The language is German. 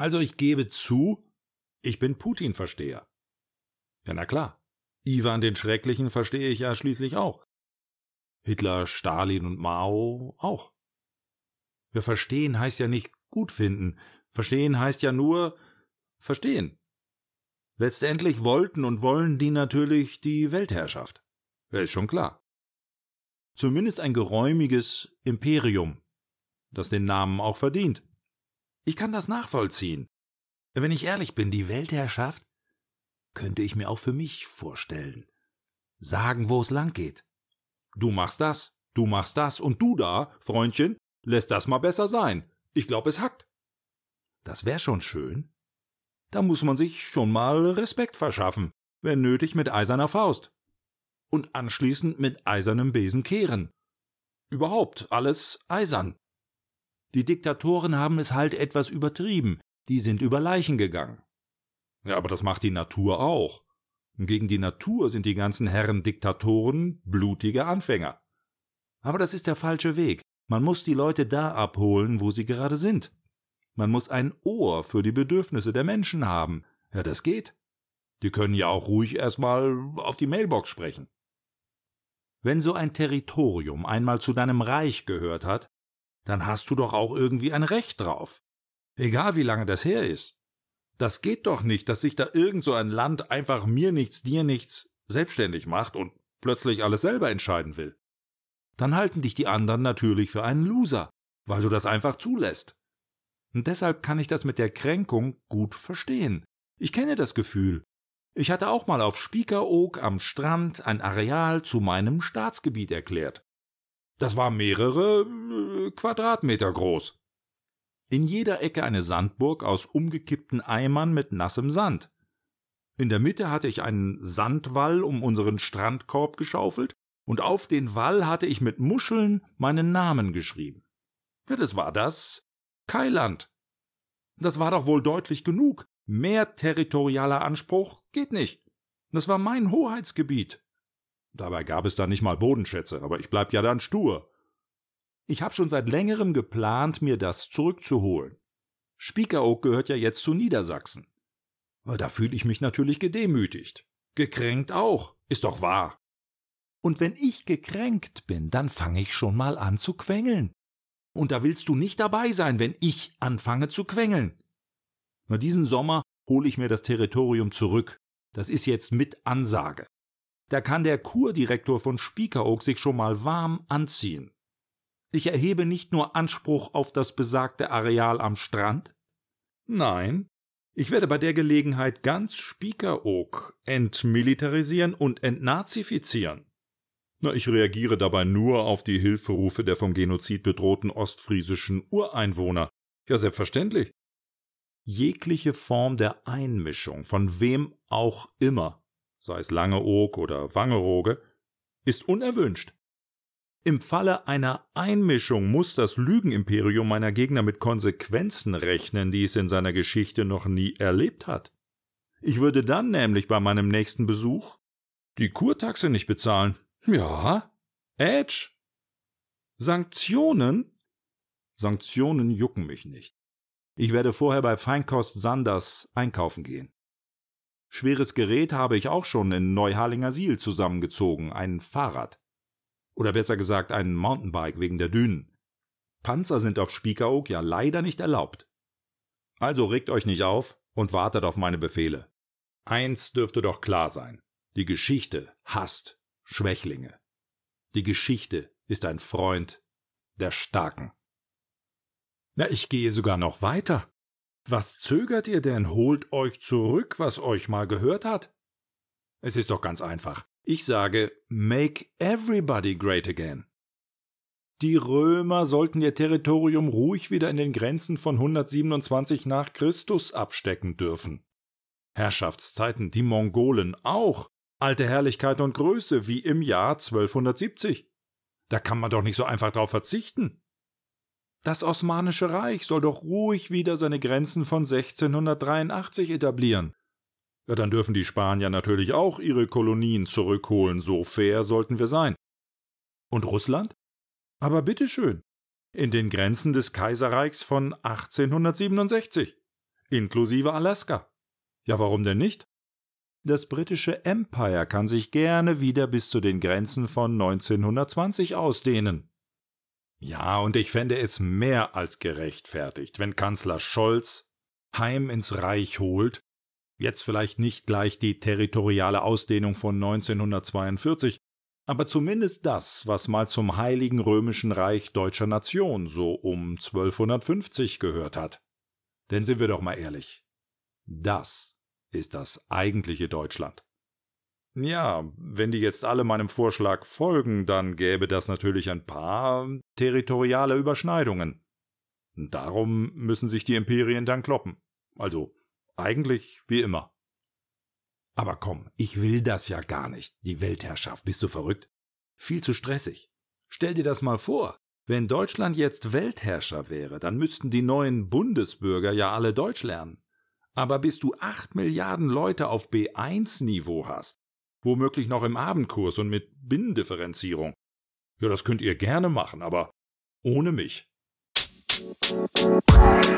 Also ich gebe zu, ich bin Putin-Versteher. Ja, na klar. Ivan den Schrecklichen verstehe ich ja schließlich auch. Hitler, Stalin und Mao auch. Wir verstehen heißt ja nicht gut finden. Verstehen heißt ja nur verstehen. Letztendlich wollten und wollen die natürlich die Weltherrschaft. Ja, ist schon klar. Zumindest ein geräumiges Imperium, das den Namen auch verdient. Ich kann das nachvollziehen. Wenn ich ehrlich bin, die Weltherrschaft könnte ich mir auch für mich vorstellen. Sagen, wo es lang geht. Du machst das, du machst das und du da, Freundchen, lässt das mal besser sein. Ich glaub, es hackt. Das wär schon schön. Da muss man sich schon mal Respekt verschaffen, wenn nötig mit eiserner Faust. Und anschließend mit eisernem Besen kehren. Überhaupt alles eisern. Die Diktatoren haben es halt etwas übertrieben, die sind über Leichen gegangen. Ja, aber das macht die Natur auch. Gegen die Natur sind die ganzen Herren Diktatoren blutige Anfänger. Aber das ist der falsche Weg. Man muss die Leute da abholen, wo sie gerade sind. Man muss ein Ohr für die Bedürfnisse der Menschen haben. Ja, das geht. Die können ja auch ruhig erstmal auf die Mailbox sprechen. Wenn so ein Territorium einmal zu deinem Reich gehört hat, dann hast du doch auch irgendwie ein Recht drauf. Egal wie lange das her ist. Das geht doch nicht, dass sich da irgend so ein Land einfach mir nichts, dir nichts selbstständig macht und plötzlich alles selber entscheiden will. Dann halten dich die anderen natürlich für einen Loser, weil du das einfach zulässt. Und deshalb kann ich das mit der Kränkung gut verstehen. Ich kenne das Gefühl. Ich hatte auch mal auf Spiekeroog am Strand ein Areal zu meinem Staatsgebiet erklärt. Das war mehrere äh, Quadratmeter groß. In jeder Ecke eine Sandburg aus umgekippten Eimern mit nassem Sand. In der Mitte hatte ich einen Sandwall um unseren Strandkorb geschaufelt, und auf den Wall hatte ich mit Muscheln meinen Namen geschrieben. Ja, das war das Kailand. Das war doch wohl deutlich genug. Mehr territorialer Anspruch geht nicht. Das war mein Hoheitsgebiet. Dabei gab es da nicht mal Bodenschätze, aber ich bleib ja dann stur. Ich habe schon seit längerem geplant, mir das zurückzuholen. Spiekeroog gehört ja jetzt zu Niedersachsen. Da fühle ich mich natürlich gedemütigt. Gekränkt auch, ist doch wahr. Und wenn ich gekränkt bin, dann fange ich schon mal an zu quengeln. Und da willst du nicht dabei sein, wenn ich anfange zu quengeln. Na, diesen Sommer hole ich mir das Territorium zurück. Das ist jetzt mit Ansage. Da kann der Kurdirektor von Spiekeroog sich schon mal warm anziehen. Ich erhebe nicht nur Anspruch auf das besagte Areal am Strand. Nein, ich werde bei der Gelegenheit ganz Spiekeroog entmilitarisieren und entnazifizieren. Na, ich reagiere dabei nur auf die Hilferufe der vom Genozid bedrohten ostfriesischen Ureinwohner. Ja, selbstverständlich. Jegliche Form der Einmischung, von wem auch immer, sei es Langeoog oder Wangerooge, ist unerwünscht. Im Falle einer Einmischung muss das Lügenimperium meiner Gegner mit Konsequenzen rechnen, die es in seiner Geschichte noch nie erlebt hat. Ich würde dann nämlich bei meinem nächsten Besuch die Kurtaxe nicht bezahlen. Ja, Edge. Sanktionen? Sanktionen jucken mich nicht. Ich werde vorher bei Feinkost Sanders einkaufen gehen. Schweres Gerät habe ich auch schon in Neuharlinger Siel zusammengezogen, ein Fahrrad. Oder besser gesagt ein Mountainbike wegen der Dünen. Panzer sind auf Spiekeroog ja leider nicht erlaubt. Also regt euch nicht auf und wartet auf meine Befehle. Eins dürfte doch klar sein. Die Geschichte hasst Schwächlinge. Die Geschichte ist ein Freund der Starken. Na, ich gehe sogar noch weiter. Was zögert ihr denn? Holt euch zurück, was euch mal gehört hat. Es ist doch ganz einfach. Ich sage, make everybody great again. Die Römer sollten ihr Territorium ruhig wieder in den Grenzen von 127 nach Christus abstecken dürfen. Herrschaftszeiten die Mongolen auch. Alte Herrlichkeit und Größe wie im Jahr 1270. Da kann man doch nicht so einfach drauf verzichten. Das Osmanische Reich soll doch ruhig wieder seine Grenzen von 1683 etablieren. Ja, dann dürfen die Spanier natürlich auch ihre Kolonien zurückholen, so fair sollten wir sein. Und Russland? Aber bitteschön, in den Grenzen des Kaiserreichs von 1867. inklusive Alaska. Ja, warum denn nicht? Das britische Empire kann sich gerne wieder bis zu den Grenzen von 1920 ausdehnen. Ja, und ich fände es mehr als gerechtfertigt, wenn Kanzler Scholz heim ins Reich holt, jetzt vielleicht nicht gleich die territoriale Ausdehnung von 1942, aber zumindest das, was mal zum Heiligen Römischen Reich deutscher Nation so um 1250 gehört hat. Denn sind wir doch mal ehrlich, das ist das eigentliche Deutschland. Ja, wenn die jetzt alle meinem Vorschlag folgen, dann gäbe das natürlich ein paar territoriale Überschneidungen. Darum müssen sich die Imperien dann kloppen. Also eigentlich wie immer. Aber komm, ich will das ja gar nicht, die Weltherrschaft, bist du verrückt? Viel zu stressig. Stell dir das mal vor, wenn Deutschland jetzt Weltherrscher wäre, dann müssten die neuen Bundesbürger ja alle Deutsch lernen. Aber bis du acht Milliarden Leute auf B1-Niveau hast, Womöglich noch im Abendkurs und mit Binnendifferenzierung. Ja, das könnt ihr gerne machen, aber ohne mich. Thank you.